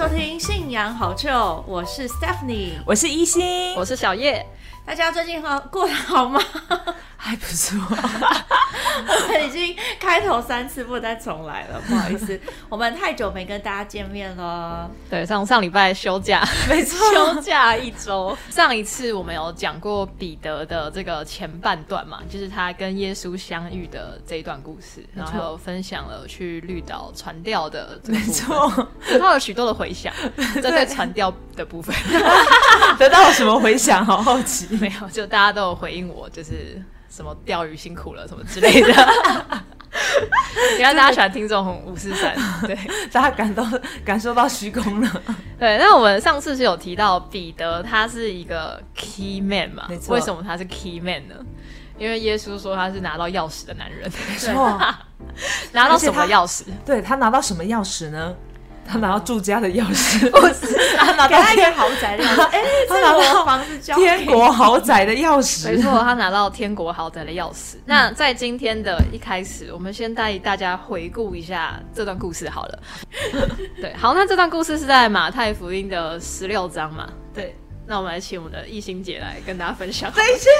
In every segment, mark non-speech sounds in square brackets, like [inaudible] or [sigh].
收听《信仰好旧》，我是 Stephanie，我是一心，我是小叶。大家最近好过得好吗？还不错，我 [laughs] 们已经开头三次，不再重来了，不好意思，我们太久没跟大家见面了。对，上上礼拜休假，没错，休假一周。上一次我们有讲过彼得的这个前半段嘛，就是他跟耶稣相遇的这一段故事，然后分享了去绿岛传调的这个部分，得到了许多的回响。[laughs] 这对传调的部分 [laughs] 得到了什么回响？好好奇。没有，就大家都有回应我，就是什么钓鱼辛苦了什么之类的。[laughs] 你看大家喜欢听这种五四三，[laughs] 对，大家感到感受到虚空了。对，那我们上次是有提到彼得他是一个 key man 嘛？为什么他是 key man 呢？因为耶稣说他是拿到钥匙的男人。没错，[laughs] 拿到什么钥匙？对他拿到什么钥匙呢？他拿到住家的钥匙，[laughs] 不是 [laughs] 他拿到一个豪宅的钥匙。哎，他拿到房子交天国豪宅的钥匙。没错，他拿到天国豪宅的钥匙。那在今天的一开始，我们先带大家回顾一下这段故事好了。[laughs] 对，好，那这段故事是在马太福音的十六章嘛？对，那我们来请我们的艺兴姐来跟大家分享。等一下，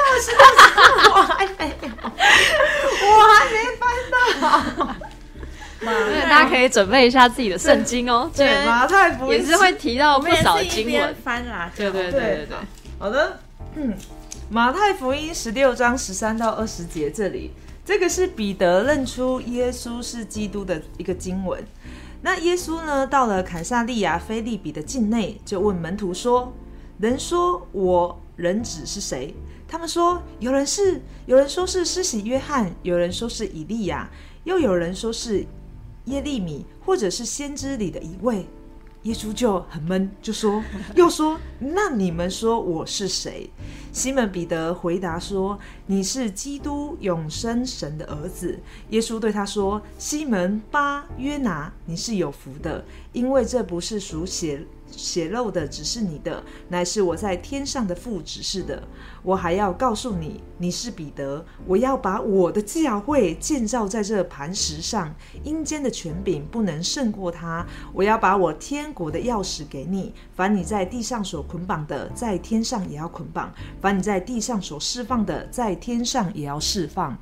我还没有，我还没翻到。对，大家可以准备一下自己的圣经哦。对，马太福音也是会提到不少经文翻啦。对对对对对。好的，嗯，马太福音十六章十三到二十节这里，这个是彼得认出耶稣是基督的一个经文。那耶稣呢，到了凯撒利亚菲利比的境内，就问门徒说：“人说我人子是谁？”他们说：“有人是，有人说是施洗约翰，有人说是以利亚，又有人说是。”耶利米，或者是先知里的一位，耶稣就很闷，就说，[laughs] 又说，那你们说我是谁？西门彼得回答说：“你是基督，永生神的儿子。”耶稣对他说：“西门巴约拿，你是有福的，因为这不是属血。”血肉的只是你的，乃是我在天上的父指示的。我还要告诉你，你是彼得，我要把我的教会建造在这磐石上，阴间的权柄不能胜过他。我要把我天国的钥匙给你，凡你在地上所捆绑的，在天上也要捆绑；凡你在地上所释放的，在天上也要释放。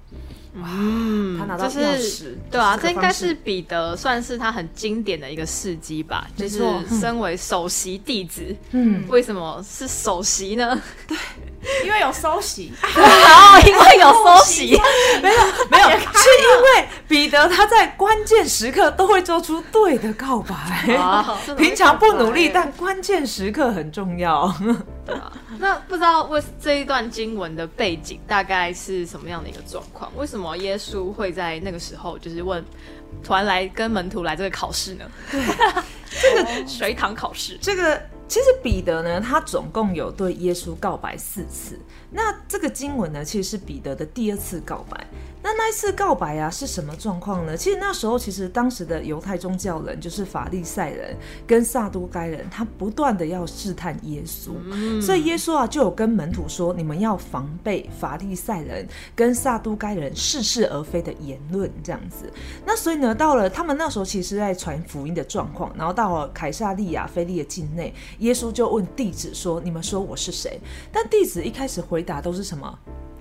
嗯，他拿到钥匙，对啊，这应该是彼得算是他很经典的一个事迹吧。就是身为首席弟子，嗯，为什么是首席呢？[laughs] 对，[laughs] 因为有收息。好，[laughs] 因为有收息。[laughs] 没有，没有，是因为彼得他在关键时刻都会做出对的告白。平常不努力，但关键时刻很重要。对啊，那不知道为这一段经文的背景大概是什么样的一个状况？为什么耶稣会在那个时候就是问，突然来跟门徒来这个考试呢？对，这个水塘考试，这个其实彼得呢，他总共有对耶稣告白四次。那这个经文呢，其实是彼得的第二次告白。那那一次告白啊，是什么状况呢？其实那时候，其实当时的犹太宗教人，就是法利赛人跟撒都该人，他不断的要试探耶稣，所以耶稣啊，就有跟门徒说：你们要防备法利赛人跟撒都该人似是而非的言论，这样子。那所以呢，到了他们那时候，其实在传福音的状况，然后到了凯撒利亚菲利的境内，耶稣就问弟子说：你们说我是谁？但弟子一开始回答都是什么？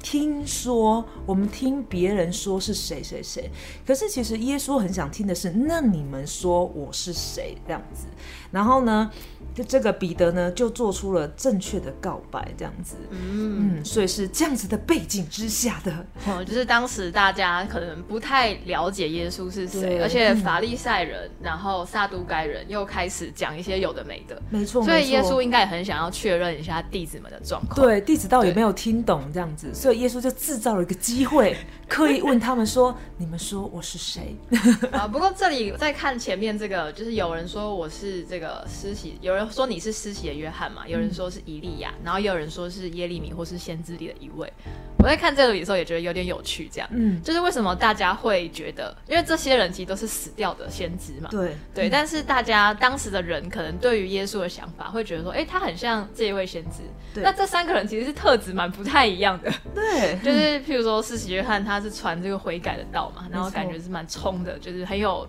听说我们听别人说是谁谁谁，可是其实耶稣很想听的是，那你们说我是谁这样子？然后呢？就这个彼得呢，就做出了正确的告白，这样子，嗯。嗯，所以是这样子的背景之下的，哦，就是当时大家可能不太了解耶稣是谁，而且法利赛人，然后撒都该人又开始讲一些有的没的，没错，所以耶稣应该也很想要确认一下弟子们的状况，对，弟子到底有没有听懂这样子，所以耶稣就制造了一个机会，[laughs] 刻意问他们说：“你们说我是谁？” [laughs] 啊，不过这里在看前面这个，就是有人说我是这个施洗，有人。说你是施洗的约翰嘛？有人说是以利亚，然后也有人说是耶利米或是先知里的一位。我在看这个的时候也觉得有点有趣，这样，嗯，就是为什么大家会觉得，因为这些人其实都是死掉的先知嘛，对对，但是大家当时的人可能对于耶稣的想法会觉得说，哎，他很像这一位先知。那这三个人其实是特质蛮不太一样的，对，就是譬如说施洗约翰他是传这个悔改的道嘛，然后感觉是蛮冲的，就是很有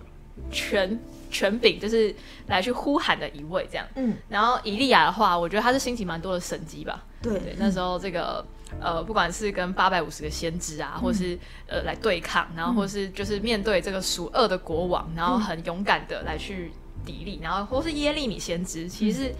权。权柄，就是来去呼喊的一位这样。嗯，然后以利亚的话，我觉得他是兴起蛮多的神迹吧。对对，那时候这个呃，不管是跟八百五十个先知啊，或是呃来对抗，然后或是就是面对这个属恶的国王，然后很勇敢的来去砥砺，然后或是耶利米先知，其实是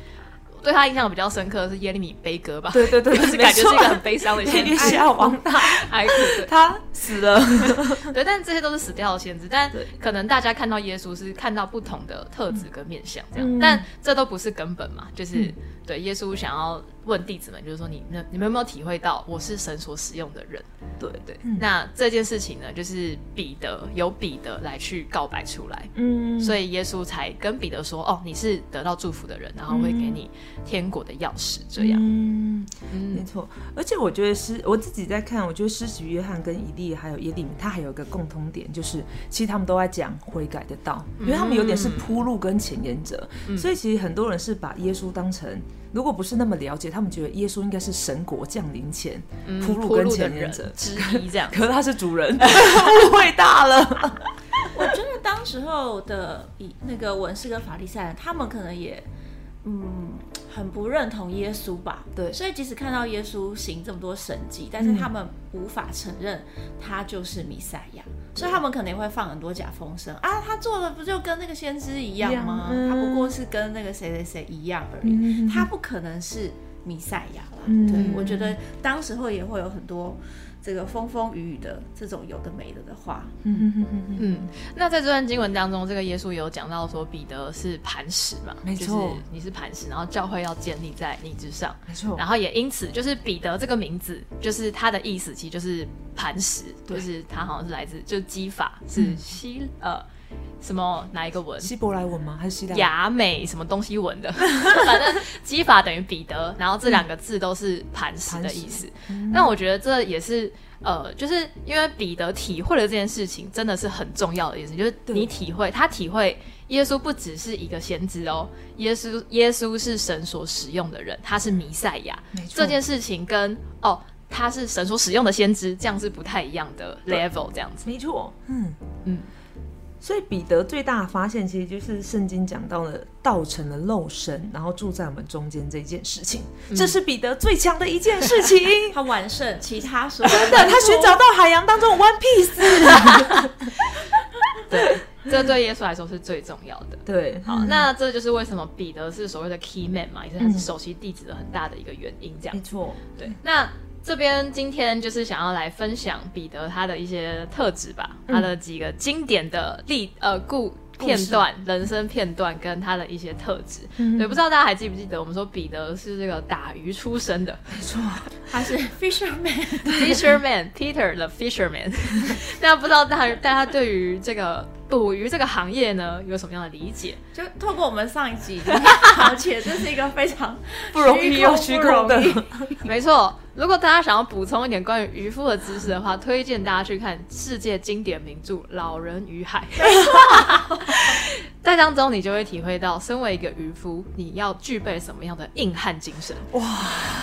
对他印象比较深刻的是耶利米悲歌吧。对对对，就是感觉是一个很悲伤的先月知，下王大，[laughs] 哀哭他死了。[laughs] 对，但这些都是死掉的先知，但可能大家看到耶稣是看到不同的特质跟面相这样，嗯但这都不是根本嘛，就是、嗯对耶稣想要问弟子们，就是说你那你们有没有体会到我是神所使用的人？对对，嗯那这件事情呢，就是彼得由彼得来去告白出来。嗯所以耶稣才跟彼得说：“哦，你是得到祝福的人，然后会给你天国的钥匙。”这样，嗯，没嗯错。而且我觉得是我自己在看，我觉得施洗约翰跟以利还有耶利米，他还有一个共通点，就是其实他们都在讲悔改的道，因为他们有点是铺路跟前言者，嗯所以其实很多人是把耶稣当成。如果不是那么了解，他们觉得耶稣应该是神国降临前嗯铺路跟前言者，之一，这样。[laughs] 可是他是主人，[laughs] 误会大了。[laughs] 我觉得当时候的以那个文士跟法利赛人，他们可能也嗯很不认同耶稣吧。对。所以即使看到耶稣行这么多神迹，但是嗯。他们无法承认他就是弥赛亚，所以他们可能会放很多假风声啊，他做的不就跟那个先知一样吗？他不过是跟那个谁谁谁一样而已，嗯。他不可能是弥赛亚啦。嗯。对，我觉得当时候也会有很多这个风风雨雨的这种有的没的的话。嗯，那在这段经文当中，这个耶稣有讲到说彼得是磐石嘛，没错。就是你是磐石，然后教会要建立在你之上，没错。然后也因此就是彼得这个名字，就是他的意思其实就是磐石，就是他好像是来自就是基法是嗯西、呃什么哪一个文？希伯来文吗？还是希腊？雅美什么东西文的，[laughs] 反正基法等于彼得，然后这两个字都是磐石的意思。那我觉得这也是呃，就是因为彼得体会了这件事情，真的是很重要的一件事，就是你体会他体会耶稣不只是一个先知哦，耶稣耶稣是神所使用的人，他是弥赛亚这件事情跟哦。他是神所使用的先知，这样是不太一样的 level，这样子。没错，嗯嗯嗯。所以彼得最大的发现，其实就是圣经讲到了道成了肉身，然后住在我们中间这件事情，这是彼得最强的一件事情。[laughs] 他完胜其他所有真的，[laughs] 他寻找到海洋当中的 One Piece。[laughs] 对，这对耶稣来说是最重要的。对，好，那这就是为什么彼得是所谓的 key man 嘛，也是他是首席弟子的很大的一个原因。这样没，错，对。那这边今天就是想要来分享彼得他的一些特质吧，他的几个经典的例呃故。片段、人生片段跟他的一些特质，对，不知道大家还记不记得，我们说彼得是这个打鱼出身的？没错，他是 fisherman，fisherman [laughs] Peter the fisherman。[laughs] 那不知道大大家对于这个捕鱼这个行业呢，有什么样的理解？就透过我们上一集了解，这是一个非常不容易又虚空的不容易没错，如果大家想要补充一点关于渔夫的知识的话，推荐大家去看世界经典名著《老人与海》。在当中，你就会体会到，身为一个渔夫，你要具备什么样的硬汉精神。哇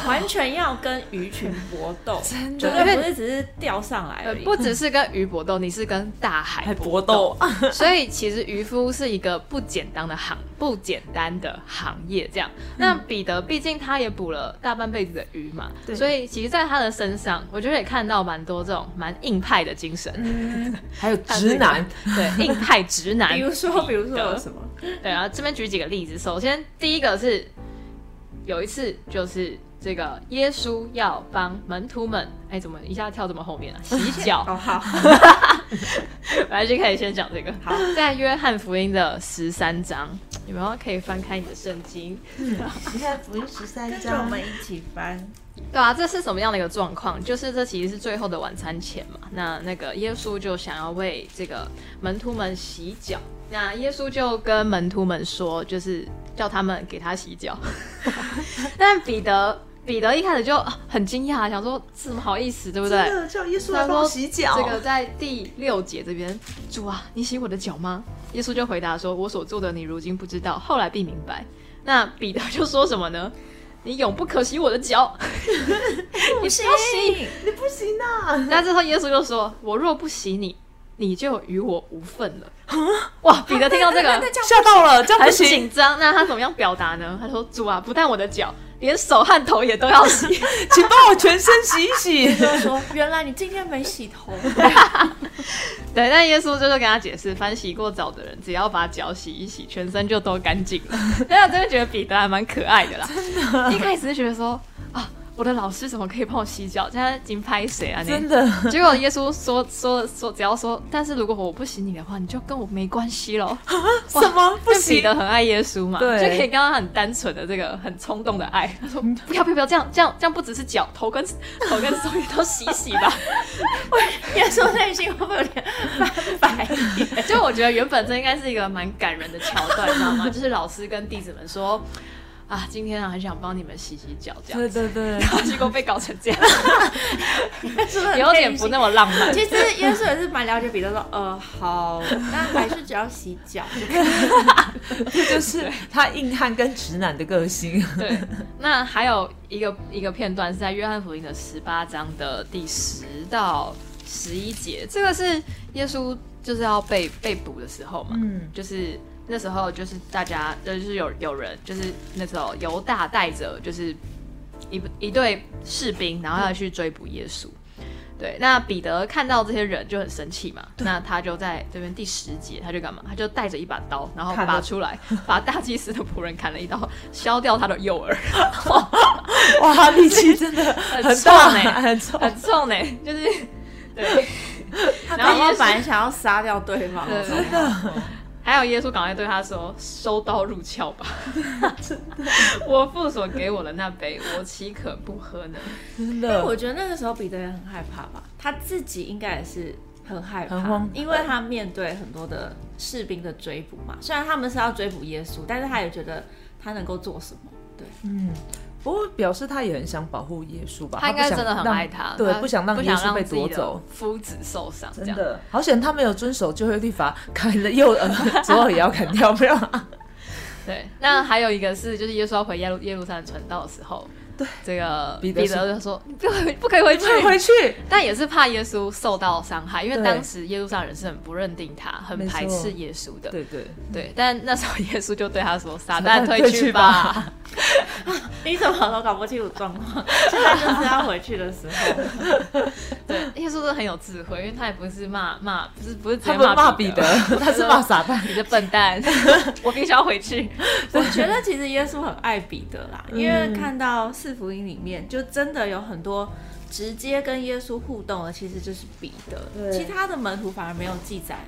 完全要跟鱼群搏斗，真的对不是只是钓上来呃而已。不只是跟鱼搏斗，你是跟大海搏斗，[laughs] 所以其实渔夫是一个不简单的行，不简单的行业。这样，那彼得毕竟他也捕了大半辈子的鱼嘛，对所以其实，在他的身上，我觉得也看到蛮多这种蛮硬派的精神。[laughs] 还有直男，对，硬派直男。[laughs] 比如说，比如说有？什么？[laughs] 对啊，这边举几个例子。首先，第一个是有一次，就是这个耶稣要帮门徒们，哎，怎么一下跳这么后面啊？[laughs] 洗脚。哦，好，本来就可以先讲这个。好，在约翰福音的十三章，有没有可以翻开你的圣经？你看福音十三章我们一起翻。对啊，这是什么样的一个状况？就是这其实是最后的晚餐前嘛。那那个耶稣就想要为这个门徒们洗脚。那耶稣就跟门徒们说，就是叫他们给他洗脚。[laughs] 但彼得彼得一开始就很惊讶，想说怎么好意思，对不对？叫耶稣来帮我洗脚，这个在第六节这边，主啊，你洗我的脚吗？耶稣就回答说：“我所做的，你如今不知道，后来必明白。”那彼得就说什么呢？你永不可洗我的脚，[laughs] 你不行，你不行啊！那之后耶稣就说：“我若不洗你，你就与我无份了。”哇，彼得听到这个 [laughs] 吓到了，这样很行，紧张，那他怎么样表达呢？他说：“主啊，不但我的脚，连手和头也都要洗。[laughs] 请帮我全身洗一洗。[laughs] 就说原来你今天没洗头，”对，但耶稣就是跟他解释，凡洗过澡的人，只要把脚洗一洗，全身就都干净了。但我真的觉得彼得还蛮可爱的啦。真的，一开始是觉得说啊，我的老师怎么可以帮我洗脚？现在已经拍谁啊？你真的，[laughs] 结果耶稣说说说，只要说，但是如果我不洗你的话，你就跟我没关系喽。[laughs] 什么不就彼行？得很爱耶稣嘛，对就可以看到他很单纯的这个很冲动的爱。[laughs] 他说不要不要不要这样这样这样，不只是脚头跟头跟手也都洗洗吧。耶稣内心会不会有点翻白眼？就我觉得原本这应该是一个蛮感人的桥段，你知道吗？就是老师跟弟子们说啊，今天啊很想帮你们洗洗脚这样对子，对对，然后结果被搞成这样，[laughs] 有点不那么浪漫。其实耶稣也是蛮了解彼得说，呃，好，那还是只要洗脚就可以。这 [laughs] 就是他硬汉跟直男的个性。对，那还有一个一个片段是在约翰福音的十八章的第十到十一节，这个是耶稣就是要被被捕的时候嘛，嗯，就是那时候就是大家呃就是有有人就是那时候犹大带着就是一一队士兵，然后要去追捕耶稣。对，那彼得看到这些人就很生气嘛，那他就在这边第十节，他就干嘛？他就带着一把刀，然后拔出来，把大祭司的仆人砍了一刀，削掉他的右耳，[laughs] 哇，他力气真的很很大，呢欸很重。很重呢，就是对。[laughs] 然后耶稣刚刚本来想要杀掉对方，对对对还有耶稣赶快对他说：“收刀入鞘吧！[laughs] 我父所给我的那杯，我岂可不喝呢真的，我觉得那个时候彼得也很害怕吧，他自己应该也是很害怕很，因为他面对很多的士兵的追捕嘛。虽然他们是要追捕耶稣，但是他也觉得他能够做什么。对，嗯，不过表示他也很想保护耶稣吧？？”他应该真的很爱他，对，不想让不耶稣被夺走。夫子受伤。真的，好险他没有遵守旧约律法，砍了右耳，[laughs] 左耳也要砍掉，不要。[laughs] 对，那还有一个是，就是耶稣要回耶路耶路撒冷传道的时候，对这个彼彼得得就说：“你不可以不可以回去，退回去。但也是怕耶稣受到伤害，因为当时耶路撒冷人是很不认定他，很排斥耶稣的。对对，对，但那时候耶稣就对他说：“撒撒旦退去吧。吧 [laughs] 你怎么都搞不清楚状况？[laughs] 现在就是要回去的时候。[laughs] 对，耶稣真的很有智慧，因为他也不是骂骂，不是不是直接骂彼彼得，他是骂撒旦。你的笨蛋，我必须要回去。我觉得其实耶稣很爱彼得啦，因为嗯看到四福音里面，就真的有很多直接跟耶稣互动的，其实就是彼得。对其他的门徒反而没有记载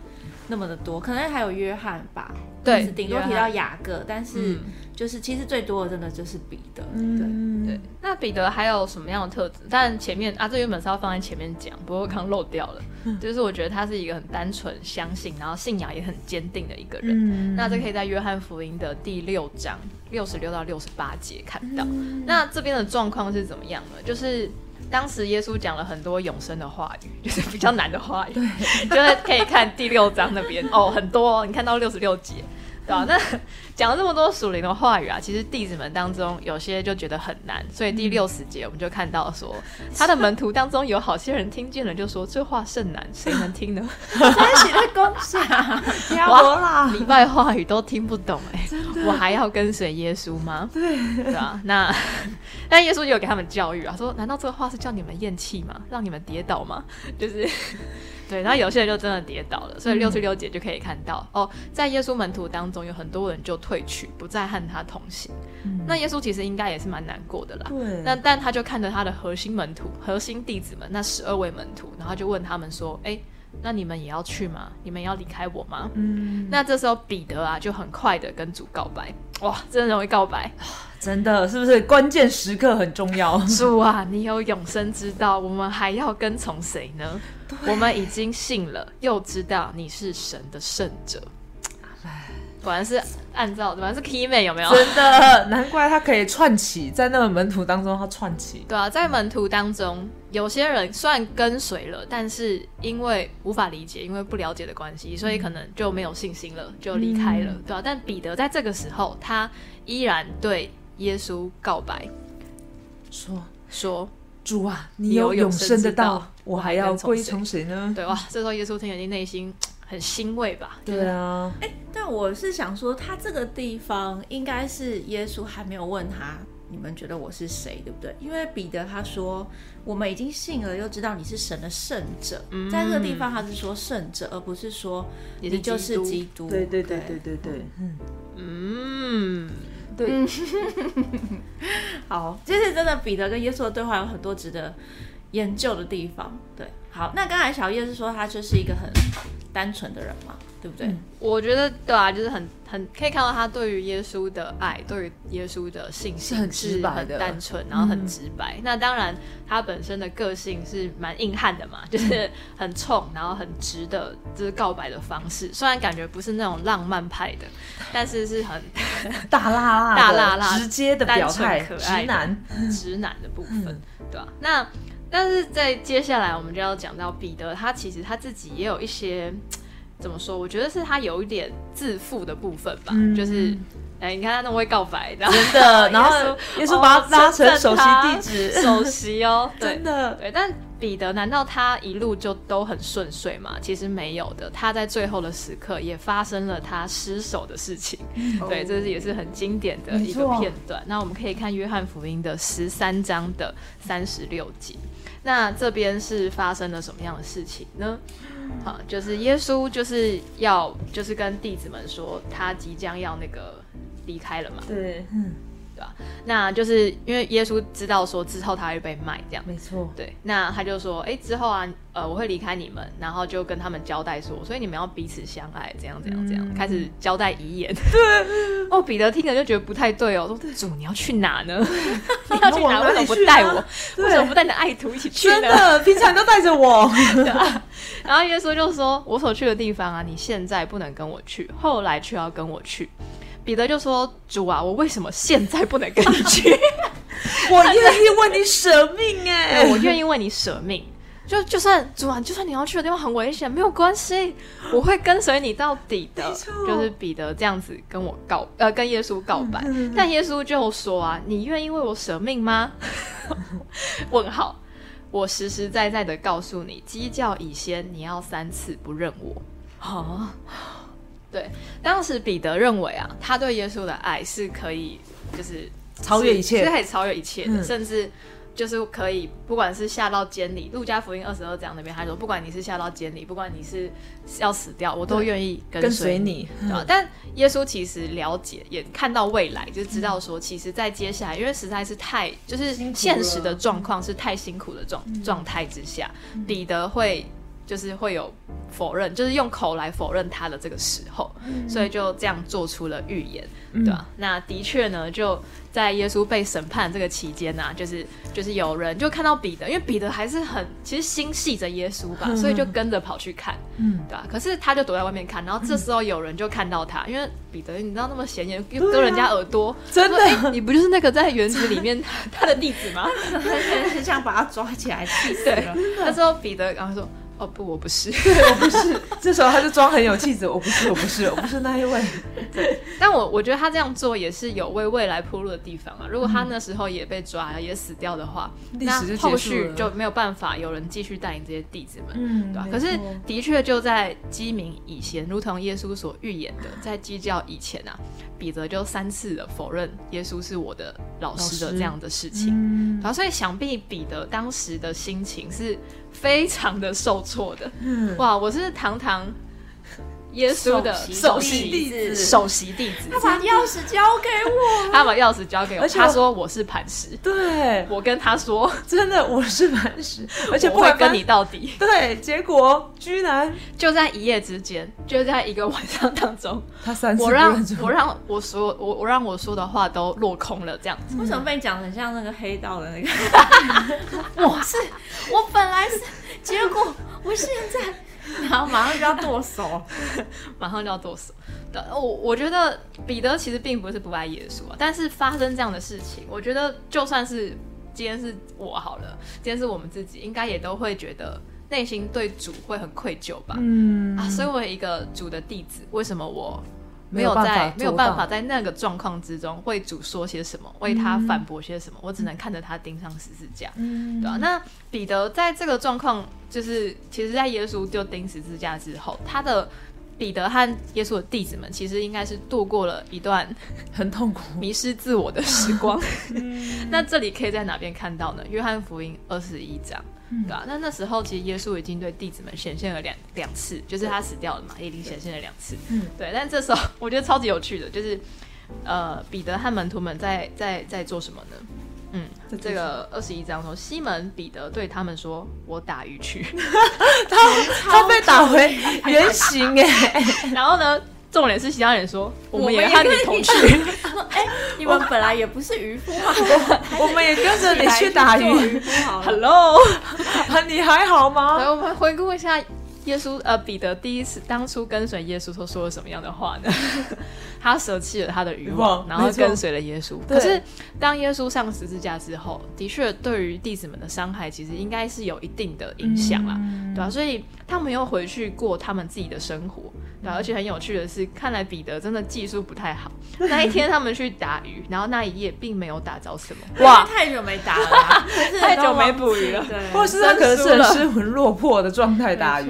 那么的多，可能还有约翰吧，对是顶多提到雅各，但是嗯就是其实最多的真的就是彼得。对，嗯，对，那彼得还有什么样的特质？但前面啊，这原本是要放在前面讲，不过刚漏掉了。[laughs] 就是我觉得他是一个很单纯相信，然后信仰也很坚定的一个人。嗯那这可以在约翰福音的第六章六十六到六十八节看到。嗯那这边的状况是怎么样呢？就是当时耶稣讲了很多永生的话语，[laughs] 就是比较难的话语，[laughs] 就是可以看第六章那边哦，很多、哦，你看到六十六节。对啊、那讲了这么多属灵的话语啊，其实弟子们当中有些就觉得很难，所以第六十节我们就看到说，他的门徒当中有好些人听见了，就说这话甚难，谁能听呢？在一起在攻下，压我啦！礼拜话语都听不懂哎、我还要跟随耶稣吗？对，对啊，那 [laughs] 但耶稣就有给他们教育啊，说难道这个话是叫你们厌弃吗？让你们跌倒吗？就是对，然后有些人就真的跌倒了，所以六十六节就可以看到、哦，在耶稣门徒当中有很多人就退去，不再和他同行。那耶稣其实应该也是蛮难过的啦。对，那但他就看着他的核心门徒、核心弟子们那十二位门徒，然后就问他们说：“哎，那你们也要去吗？你们也要离开我吗？”嗯，那这时候彼得啊就很快的跟主告白，哇，真的容易告白。[sighs] 真的是不是关键时刻很重要？[laughs] 主啊，你有永生之道，我们还要跟从谁呢？我们已经信了，又知道你是神的圣者。果然是按照，果然是 key man 有没有？真的，难怪他可以串起，在那个门徒当中，他串起。对啊，在门徒当中，有些人虽然跟随了，但是因为无法理解，因为不了解的关系，所以可能就没有信心了，就离开了，对啊，但彼得在这个时候，他依然对耶稣告白，说说主啊，你有有永永生的道道，我我还还要归从谁呢？对哇，这时候耶稣听了，内心很欣慰吧。对啊，哎、但我是想说，他这个地方应该是耶稣还没有问他，你们觉得我是谁，对不对？因为彼得他说，我们已经信了，又知道你是神的圣者，在这个地方他是说圣者，而不是说你就是基督基督。对对对对对对，嗯，嗯，对，[laughs] 好，这是真的，彼得跟耶稣的对话有很多值得研究的地方。对，好，那刚才小叶是说他就是一个很单纯的人嘛，对不对？我觉得对啊，就是很很可以看到他对于耶稣的爱，对于耶稣的信心是很直白的很单纯，然后很直白。那当然，他本身的个性是蛮硬汉的嘛，[laughs] 就是很冲，然后很直的，就是告白的方式。虽然感觉不是那种浪漫派的，但是是很 [laughs] 大辣辣、大辣辣直接的表态，可爱直男，直男的部分，对吧、那但是在接下来我们就要讲到彼得，他其实他自己也有一些 [tsk] 怎么说？我觉得是他有一点自负的部分吧，嗯就是。哎，你看他那么会告白，真的。[laughs] 然后耶稣把他拉成哦首席地址，[laughs] 首席哦，对真的，对。但彼得难道他一路就都很顺遂吗？其实没有的，他在最后的时刻也发生了他失手的事情。对，这是也是很经典的一个片段。那我们可以看约翰福音的十三章的三十六节。那这边是发生了什么样的事情呢？好，就是耶稣就是要就是跟弟子们说，他即将要那个离开了嘛，对，嗯，对吧？那就是因为耶稣知道说之后他会被卖这样。没错，对，那他就说，哎，之后啊，呃，我会离开你们，然后就跟他们交代说，所以你们要彼此相爱，怎样怎样怎样，嗯开始交代遗言。对，[laughs] 哦，彼得听了就觉得不太对哦，说主你要去哪呢？[laughs] 你要去哪？为什么不带我？对为什么不带你的爱徒一起去呢？真的，平常都带着我，[laughs] 然后耶稣就说：“我所去的地方啊，你现在不能跟我去，后来却要跟我去。”彼得就说：“主啊，我为什么现在不能跟你去？[laughs] 我愿意为你舍命哎，我愿意为你舍命。就就算主啊，就算你要去的地方很危险，没有关系，我会跟随你到底的就是彼得这样子跟我告呃跟耶稣告白，但耶稣就说啊，你愿意为我舍命吗？[laughs] 问号。我实实在在的告诉你，鸡叫以先，你要三次不认我。好，对，当时彼得认为啊，他对耶稣的爱是可以，就是超越一切。是是可以超越一切的，嗯。甚至就是可以，不管是下到监里，路加福音二十二章那边他说，不管你是下到监里，不管你是要死掉，我都愿意跟跟随你。但耶稣其实了解，也看到未来，就知道说，其实，在接下来，因为实在是太就是现实的状况是太辛苦的状状态之下，彼得会就是会有否认，就是用口来否认他的这个时候，所以就这样做出了预言，对吧？那的确呢，就在耶稣被审判这个期间呢、就是就是有人就看到彼得，因为彼得还是很其实心系着耶稣吧，所以就跟着跑去看，嗯，对吧、可是他就躲在外面看，然后这时候有人就看到他，因为彼得你知道那么显眼，又割人家耳朵，真的你不就是那个在园子里面 [laughs] 他的弟子吗？[laughs] 很想把他抓起来，气死了。那时候彼得然后说。哦不，我不是。[laughs] 我不是，这时候他就装很有气质，我不是，我不是，我不是那一位，[laughs] 对但我我觉得他这样做也是有为未来铺路的地方啊。如果他那时候也被抓了，也死掉的话，那后续就没有办法有人继续带领这些弟子们。嗯对吧、可是的确就在鸡鸣以前，如同耶稣所预言的，在鸡叫以前啊，彼得就三次的否认耶稣是我的老师的这样的事情。嗯然后，所以想必彼得当时的心情是非常的受挫的。嗯哇，我是堂堂耶稣的首席弟子。首席弟子，他把钥匙交给我，他把钥匙交给我，[laughs] 而且他说我是磐石，对，我跟他说，真的我是磐石，而且我不会跟你到底。对，结果居然。就在一夜之间，就在一个晚上当中，他三次我让我让我说我我让我说的话都落空了，这样子。为什么被讲得很像那个黑道的那个？[laughs] 我是我本来是，结果我现在，然后马上就要剁手。[laughs] 马上就要剁手。对，我我觉得彼得其实并不是不爱耶稣啊，但是发生这样的事情，我觉得就算是今天是我好了，今天是我们自己，应该也都会觉得内心对主会很愧疚吧。嗯啊，身为一个主的弟子，为什么我没有在没有办法在那个状况之中为主说些什么，为他反驳些什么，我只能看着他钉上十字架。嗯对啊，那彼得在这个状况，就是其实，在耶稣就钉十字架之后，他的彼得和耶稣的弟子们，其实应该是度过了一段很痛苦。迷失自我的时光。[laughs] 嗯 [laughs] 那这里可以在哪边看到呢？约翰福音二十一章，嗯对啊，那那时候其实耶稣已经对弟子们显现了两两次，就是他死掉了嘛，也已经显现了两次。嗯对，但这时候我觉得超级有趣的，就是呃，彼得和门徒们在在在做什么呢？嗯在，这个二十一章说，西门彼得对他们说：“我打鱼去。[laughs] 他他被打回原形哎，”然后呢，重点是其他人说：“我们也也和你同去。[laughs] 哎、你们本来也不是渔夫嘛，我们也跟着你去打鱼。[laughs] ”Hello，啊你还好吗？来，我们回顾一下耶稣呃彼得第一次当初跟随耶稣，他说了什么样的话呢？[laughs] 他舍弃了他的渔渔网，然后跟随了耶稣。可是当耶稣上十字架之后，的确对于弟子们的伤害，其实应该是有一定的影响啦，嗯对吧、所以他们又回去过他们自己的生活。对、而且很有趣的是，看来彼得真的技术不太好。[laughs] 那一天他们去打鱼，然后那一夜并没有打着什么，哇，太久没打了啦，[laughs] 太久没捕鱼了。对，或者是他可能是很失魂落魄的状态打鱼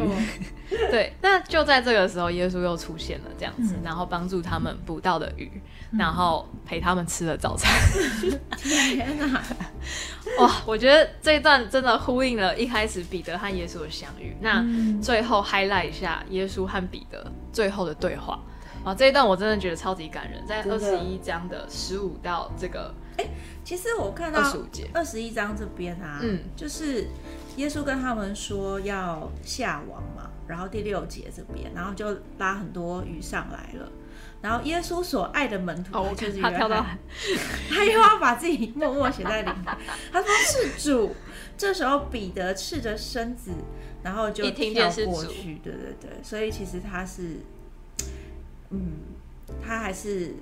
[laughs] 对，那就在这个时候，耶稣又出现了，这样嗯子，然后帮助他们捕到的鱼，然后陪他们吃了早餐。[laughs] 天哪！哇，我觉得这一段真的呼应了一开始彼得和耶稣的相遇。那嗯最后 highlight 一下耶稣和彼得最后的对话。啊，这一段我真的觉得超级感人，在二十一章的十五到这个其实我看到二十五节，二十一章这边啊，嗯就是耶稣跟他们说要下网嘛，然后第六节这边，然后就拉很多鱼上来了。然后耶稣所爱的门徒，哦，就是约他跳到翰，[laughs] 他又要把自己默默写在里面。他说是主。这时候彼得赤着身子，然后就跳过去。对对对，所以其实他是，嗯，他还是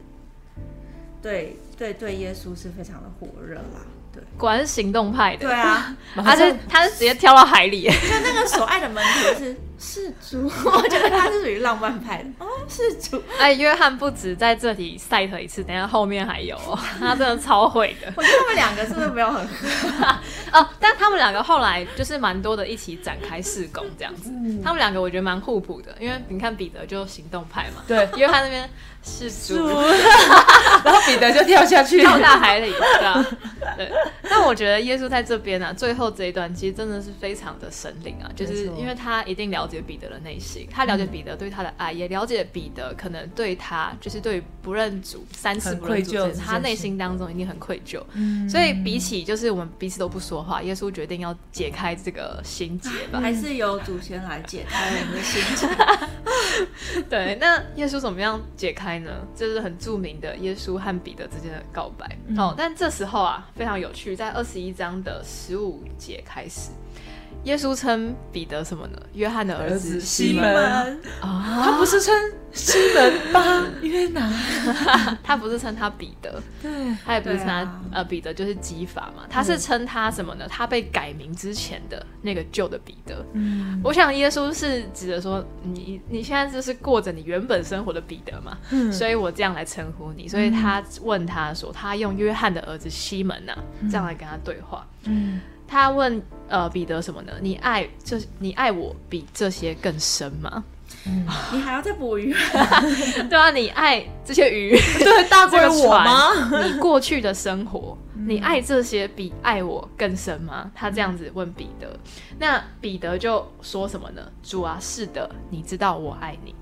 对对对耶稣是非常的火热啦。对果然是行动派的，对啊，[laughs] 他是他是直接跳到海里，[laughs] 就那个所爱的门徒是是猪，我觉得他是属于浪漫派的。哦，是猪。哎，约翰不止在这里 cite 一次，等下后面还有哦，[laughs] 他真的超会的。我觉得他们两个是不是没有很 [laughs] 哦，但他们两个后来就是蛮多的一起展开试工这样子。他们两个我觉得蛮互补的，因为你看彼得就行动派嘛，对，约翰那边是猪。[laughs] 然后彼得就跳下去，跳大海里，对啊，对。但我觉得耶稣在这边呢、啊，最后这一段其实真的是非常的神灵啊，就是因为他一定了解彼得的内心，他了解彼得对他的爱，也了解彼得可能对他就是对于不认主三次不认主他内心当中一定很愧疚。嗯所以比起就是我们彼此都不说话，耶稣决定要解开这个心结吧。还是由祖先来解开我们的心结。[laughs] 对，那耶稣怎么样解开呢？就是很著名的耶稣和彼得之间的告白。嗯哦，但这时候啊，非常有趣，在在二十一章的十五节开始，耶稣称彼得什么呢？约翰的儿子西门。啊，他不是称西门巴 [laughs] 约拿，[laughs] 他不是称他彼得，对，他也不是称他、啊。呃彼得就是基法嘛，他是称他什么呢？他被改名之前的那个旧的彼得。嗯，我想耶稣是指的说，你你现在就是过着你原本生活的彼得嘛，嗯。所以我这样来称呼你。所以他问他说，他用约翰的儿子西门呐、这样来跟他对话。嗯，他问呃彼得什么呢？你爱这你爱我比这些更深吗？你还要再捕鱼？[laughs] 对啊，你爱这些鱼，[laughs] 对，大这个归我吗？你过去的生活，你爱这些比爱我更深吗？他这样子问彼得，那彼得就说什么呢？主啊，是的，你知道我爱你。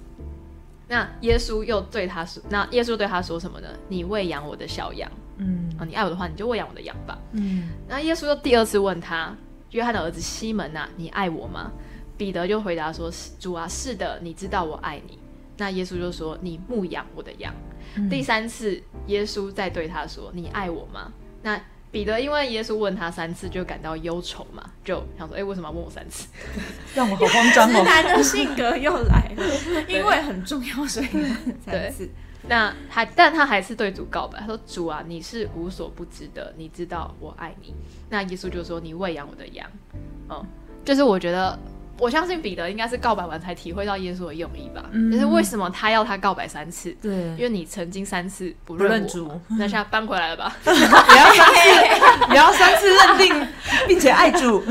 那耶稣又对他说，那耶稣对他说什么呢？你喂养我的小羊嗯啊，你爱我的话，你就喂养我的羊吧。嗯，那耶稣又第二次问他，约翰的儿子西门呐、你爱我吗？彼得就回答说：“是主啊，是的，你知道我爱你。”那耶稣就说：“你牧养我的羊。第三次，耶稣再对他说：“你爱我吗？”那彼得因为耶稣问他三次，就感到忧愁嘛，就想说：“哎、为什么要问我三次让我好慌张直哦。[laughs] 男的性格又来了，[laughs] 因为很重要，所以问三次。？”那还，但他还是对主告白，他说：“主啊，你是无所不知的，你知道我爱你。”那耶稣就说：“你喂养我的羊。”哦，就是我觉得我相信彼得应该是告白完才体会到耶稣的用意吧，嗯就是为什么他要他告白三次。对因，为你曾经三次不认主，那现在搬回来了吧？[laughs] [laughs] 你要三次，你要三次认定并且爱主。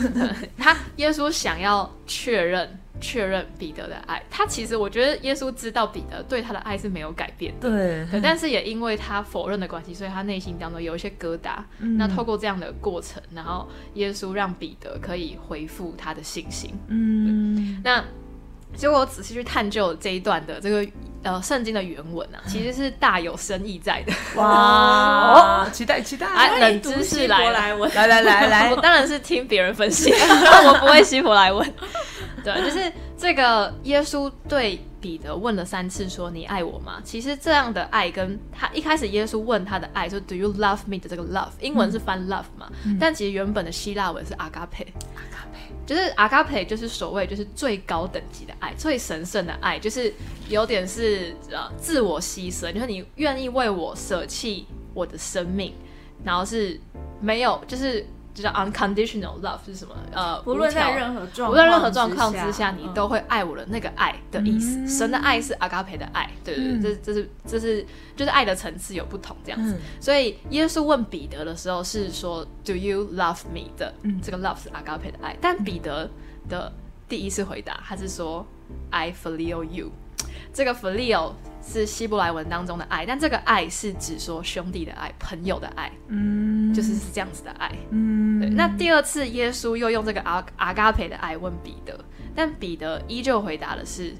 [laughs] 他耶稣想要确认确认彼得的爱，他其实我觉得耶稣知道彼得对他的爱是没有改变的。对，对，但是也因为他否认的关系，所以他内心当中有一些疙瘩。嗯那透过这样的过程，然后耶稣让彼得可以回复他的信心。嗯，那结果我仔细去探究这一段的这个呃圣经的原文啊，其实是大有深意在的。哇，[laughs] 期待期待，啊冷知读识来 [laughs] 来，来来来来。我，当然是听别人分析，[laughs] 我不会希伯来文。对，就是这个耶稣对彼得问了三次说：“你爱我吗？”其实这样的爱跟他一开始耶稣问他的爱说 “Do you love me” 的这个 love，英文是翻 love 嘛，但其实原本的希腊文是 agape。就是阿卡培，就是所谓就是最高等级的爱，最神圣的爱，就是有点是呃自我牺牲，就是你愿意为我舍弃我的生命，然后是没有就是就叫 unconditional love 是什么？呃，不论在任何状无论任何状况之下，你嗯都会爱我的那个爱的意思。神的爱是阿嘎培的爱，对对对，这这是这是就是爱的层次有不同这样子。嗯所以耶稣问彼得的时候是说 “Do you love me” 的，这个 love 是阿嘎培的爱，但彼得的第一次回答他是说 “I phileo you”。这个 phileo 是希伯来文当中的爱，但这个爱是指说兄弟的爱、朋友的爱，嗯，就是是这样子的爱。嗯，对，那第二次耶稣又用这个阿阿嘎培的爱问彼得，但彼得依旧回答的是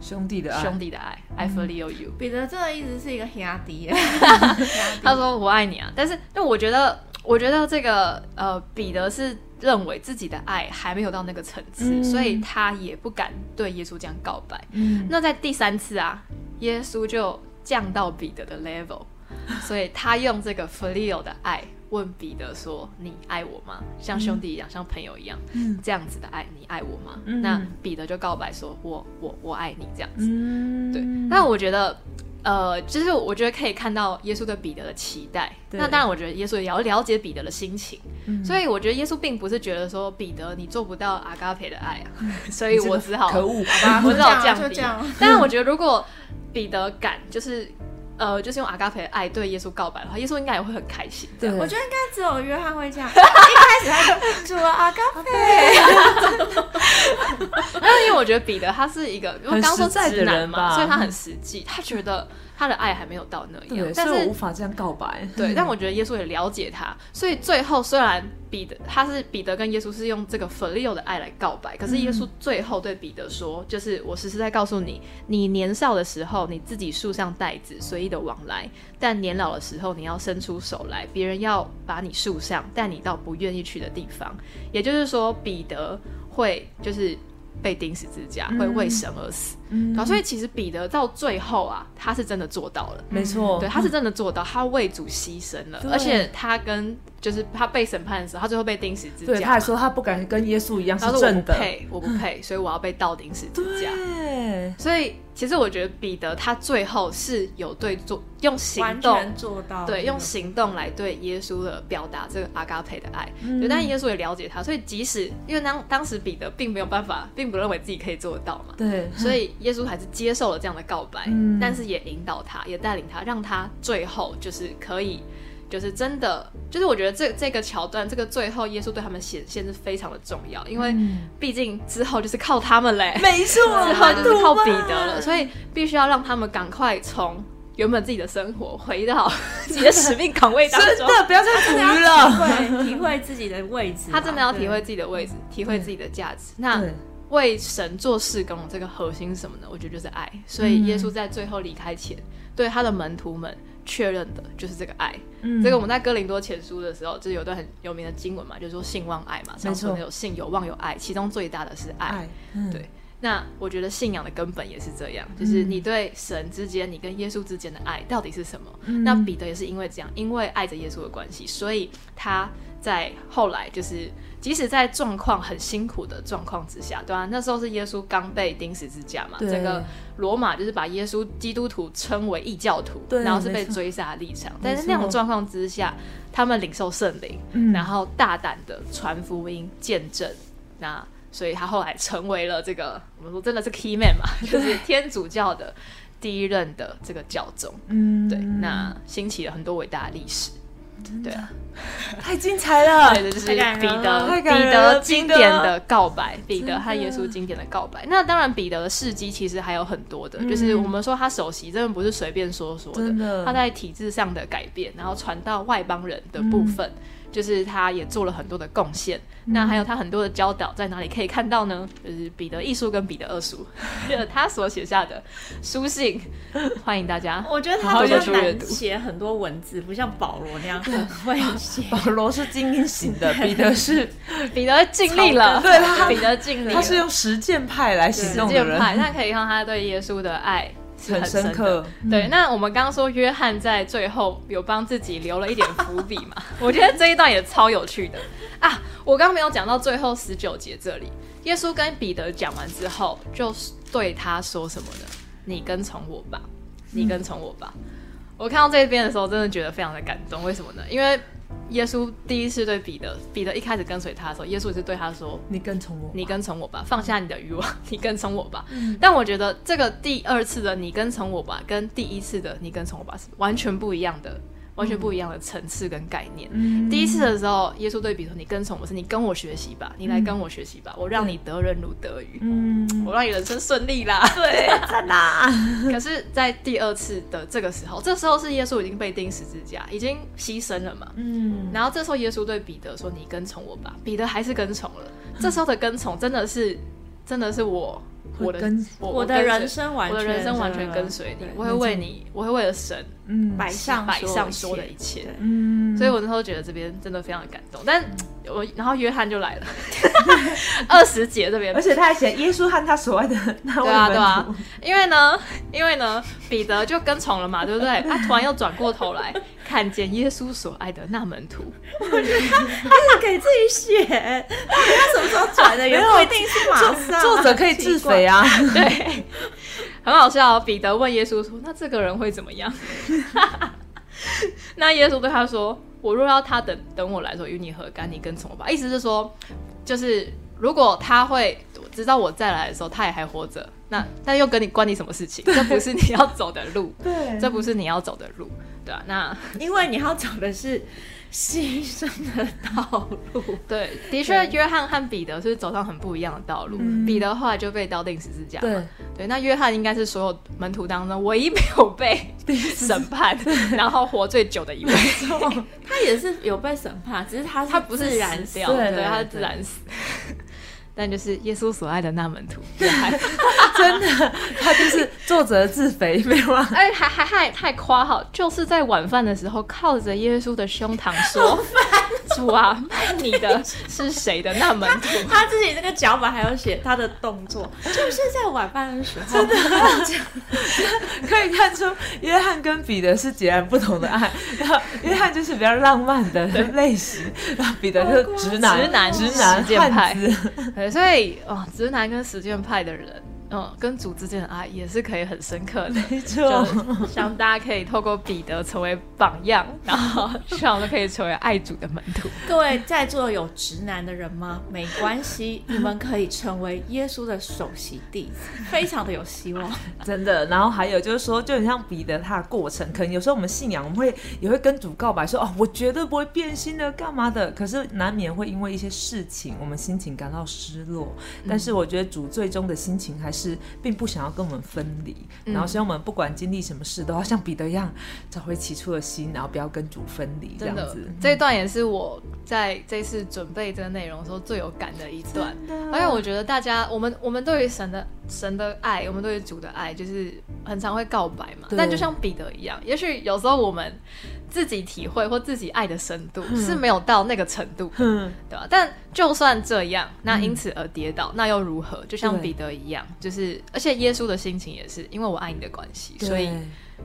兄弟的爱，兄弟的爱，I phileo you。彼得真的一直是一个黑阿迪耶，[laughs] [laughs] 他说我爱你啊，但是但我觉得，我觉得这个呃，彼得是认为自己的爱还没有到那个层次，嗯所以他也不敢对耶稣这样告白。嗯，那在第三次啊，耶稣就降到彼得的 level，[laughs] 所以他用这个 filial 的爱问彼得说：“你爱我吗？像兄弟一样，像朋友一样，嗯这样子的爱，你爱我吗？”嗯那彼得就告白说：“我我我爱你。”这样子。嗯，对，那我觉得，呃，就是我觉得可以看到耶稣对彼得的期待。那当然，我觉得耶稣也要了解彼得的心情，嗯。所以我觉得耶稣并不是觉得说彼得你做不到阿嘎培的爱啊，[laughs] 所以我只好可恶，好吧？我只好降低。[laughs] 但是我觉得如果彼得敢就是呃，就是用阿嘎培的爱对耶稣告白的话，耶稣应该也会很开心。对，我觉得应该只有约翰会这样，[laughs] 一开始他就主啊阿嘎培，但是 [laughs] 因为我觉得彼得他是一个，因为刚刚说实在男嘛，所以他很实际，他觉得他的爱还没有到那样对，，但所以我是无法这样告白，对，但我觉得耶稣也了解他，所以最后虽然彼得他是彼得跟耶稣是用这个 phileo 的爱来告白，可是耶稣最后对彼得说，就是我实实在告诉你，你年少的时候你自己束上带子，随意的往来，但年老的时候你要伸出手来，别人要把你束上，带你到不愿意去的地方。也就是说，彼得会就是被钉十字架，会为神而死。嗯好，所以其实彼得到最后啊，他是真的做到了。没错，对，他是真的做到，他为主牺牲了，而且他跟就是他被审判的时候，他最后被钉十字架，对，他还说他不敢跟耶稣一样是他说我正的，不配，我不配，所以我要被倒钉十字架。对，所以其实我觉得彼得他最后是有对做用行完动。做到，对，用行动来对耶稣的表达这个阿嘎培的爱，嗯。对，但耶稣也了解他，所以即使因为当当时彼得并没有办法，并不认为自己可以做得到嘛，对，所以耶稣还是接受了这样的告白，嗯。但是也引导他，也带领他，让他最后就是可以，就是真的，就是我觉得这这个桥段，这个最后耶稣对他们显现是非常的重要，因为嗯。毕竟之后就是靠他们嘞，没错，之后就是靠彼得了，所以必须要让他们赶快从原本自己的生活回到 [laughs] 自己的使命岗位当中。真的不要再苦真的于要体了，会体会自己的位置，他真的要体会自己的位置，体会自己的价值。那对，为神做事工的这个核心是什么呢？我觉得就是爱。所以耶稣在最后离开前，对他的门徒们确认的就是这个爱。嗯这个我们在哥林多前书的时候，就有段很有名的经文嘛，就是说信望爱嘛，上说有信有望有爱，其中最大的是爱。爱，嗯对那我觉得信仰的根本也是这样，就是你对神之间，你跟耶稣之间的爱到底是什么？嗯那彼得也是因为这样，因为爱着耶稣的关系，所以他在后来就是，即使在状况很辛苦的状况之下，对啊，那时候是耶稣刚被钉十字架嘛，对。这个罗马就是把耶稣基督徒称为异教徒，然后是被追杀的立场，但是那种错状况之下，他们领受圣灵，嗯。然后大胆的传福音、见证，那所以他后来成为了这个我们说真的是 key man 嘛，[laughs] 就是天主教的第一任的这个教宗。嗯，对，那兴起了很多伟大的历史。对啊，[laughs] 太精彩了，[laughs] 对，这就是彼得彼得经典的告白，彼得和耶稣经典的告白。那当然，彼得的事迹其实还有很多的，嗯。就是我们说他首席真的不是随便说说真的。他在体制上的改变，然后传到外邦人的部分。就是他也做了很多的贡献，那还有他很多的教导在哪里可以看到呢？就是彼得一书跟彼得二书，就 [laughs] 他所写下的书信，欢迎大家。我觉得他好他比较难写很多文字，不像保罗那样很会写。保罗是精英型的，[laughs] 彼得是 [laughs] 彼得尽力了，对他彼得尽力了，他是用实践派来行实动的人，践派，但可以看他对耶稣的爱是很很深刻。对，那我们刚刚说约翰在最后有帮自己留了一点伏笔嘛？[laughs] 我觉得这一段也超有趣的啊！我刚刚没有讲到最后十九节这里，耶稣跟彼得讲完之后，就是对他说什么呢？你跟从我吧，你跟从我吧。我看到这边的时候，真的觉得非常的感动。为什么呢？因为耶稣第一次对彼得，彼得一开始跟随他的时候，耶稣也是对他说：“你跟从我，你跟从我吧，放下你的欲望，[laughs] 你跟从我吧。但我觉得这个第二次的你跟从我吧，跟第一次的你跟从我吧是完全不一样的，完全不一样的层次跟概念。嗯第一次的时候，耶稣对比说：“你跟从我是你跟我学习吧，你来跟我学习吧，我让你得人如得鱼，嗯，我让你人生顺利啦。[laughs] ”对，在哪？[laughs] 可是，在第二次的这个时候，这时候是耶稣已经被钉十字架，已经牺牲了嘛。嗯，然后这时候耶稣对彼得说：“你跟从我吧。”彼得还是跟从了。这时候的跟从真的是，真的是我我的我我的人生完全我的人生完全跟随你，我会为你，我会为了神嗯摆上摆上说的一切。嗯，所以我那时候觉得这边真的非常的感动，但我然后约翰就来了，[laughs] 二十节这边 [laughs] 而且他还写耶稣和他所爱的那位对啊，对啊，因为呢，因为呢，彼得就跟从了嘛，对不对？他突然又转过头来，看见耶稣所爱的那门徒，我觉得他是给自己写，[laughs] 他什么时候转的？也不一定是马上。作者可以自肥啊，对，很好笑、哦。彼得问耶稣说：“那这个人会怎么样？” [laughs] 那耶稣对他说：“我若要他等等我来说，与你何干？你跟从我吧。”意思是说，就是如果他会知道我再来的时候，他也还活着，那 [laughs] 但又跟你关你什么事情？这不是你要走的路，对这不是你要走的路，对啊，那因为你要走的是 [laughs] 牺牲的道路。对，的确，约翰和彼得是走上很不一样的道路。嗯彼得后来就被刀钉十字架，对对，那约翰应该是所有门徒当中唯一没有被 [laughs] 审判，然后活最久的一位。[laughs] 他也是有被审判，只是他他不是自然死掉，对对，他是对自然死。但就是耶稣所爱的那门徒，[laughs] 真的，他就是作者自肥，没有啊？哎，还还还太夸好，就是在晚饭的时候，靠着耶稣的胸膛说：“主啊，[laughs] 卖你的是谁的那门徒？”他自己那个脚本还有写他的动作，就是在晚饭的时候，[laughs] 可以看出约翰跟彼得是截然不同的爱。然后约翰就是比较浪漫的类型，然后彼得就是直男、直男直男实践派。[laughs] 对，所以哦，直男跟实践派的人，嗯，跟主之间的爱也是可以很深刻的。没错，就希望大家可以透过彼得成为榜样，然后 [laughs] 希望我们可以成为爱主的门徒。各位在座有直男的人吗？没关系，你们可以成为耶稣的首席弟子，非常的有希望。[laughs] 真的。然后还有就是说，就很像彼得他的过程，可能有时候我们信仰，我们会也会跟主告白说，哦，我绝对不会变心的，干嘛的？可是难免会因为一些事情，我们心情感到失落。但是我觉得主最终的心情还是并不想要跟我们分离，然后希望我们不管经历什么事，都要像彼得一样找回起初的心，然后不要跟主分离，这样子。，这一段也是我在这次准备这个内容的时候最有感的一段。而且我觉得大家，我们我们对于神的神的爱，我们对于主的爱，就是很常会告白嘛。但就像彼得一样，也许有时候我们自己体会或自己爱的深度是没有到那个程度，嗯，对吧？但就算这样，那因此而跌倒，那又如何？就像彼得一样，就是而且耶稣的心情也是因为我爱你的关系，所以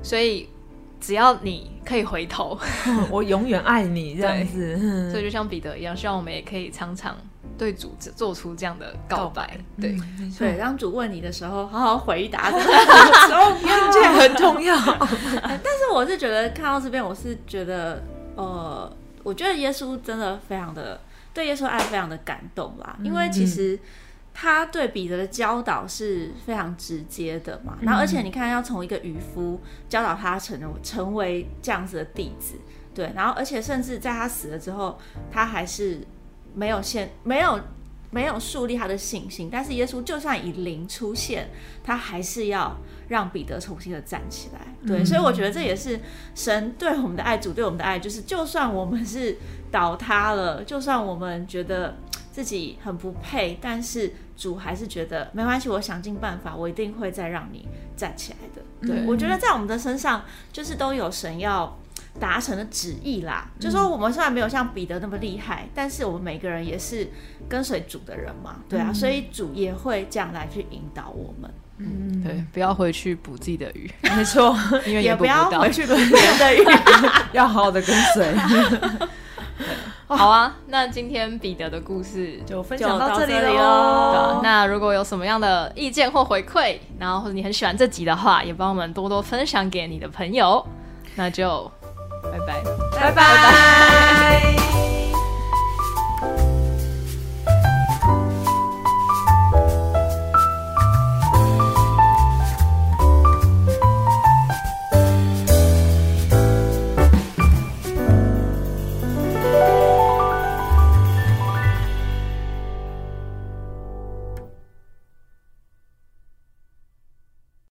所以只要你可以回头，嗯 [laughs] 我永远爱你这样子。[laughs] 嗯。所以就像彼得一样，希望我们也可以常常对主做出这样的告白。对，嗯没错对，当主问你的时候，好好回答，[laughs] 这个很重要。这很重要。但是我是觉得看到这边，我是觉得，呃，我觉得耶稣真的非常的对耶稣爱非常的感动啦，因为其实。他对彼得的教导是非常直接的嘛。然后而且你看，要从一个渔夫教导他成成为这样子的弟子，对。然后而且甚至在他死了之后，他还是没有现没有。没有树立他的信心，但是耶稣就算以零出现，他还是要让彼得重新的站起来。对，所以我觉得这也是神对我们的爱，主对我们的爱，就是就算我们是倒塌了，就算我们觉得自己很不配，但是主还是觉得没关系，我想尽办法，我一定会再让你站起来的。对，我觉得在我们的身上，就是都有神要。达成的旨意啦，就说我们虽然没有像彼得那么厉害，但是我们每个人也是跟随主的人嘛，对啊，所以主也会这样来去引导我们。嗯，对，不要回去补自己的鱼，[laughs] 没错，因为也不要回去补别人的鱼，[laughs] 要好好的跟随。[laughs] 好啊，那今天彼得的故事就分享到这里喽。那如果有什么样的意见或回馈，然后或者你很喜欢这集的话，也帮我们多多分享给你的朋友。那就。拜拜，拜拜。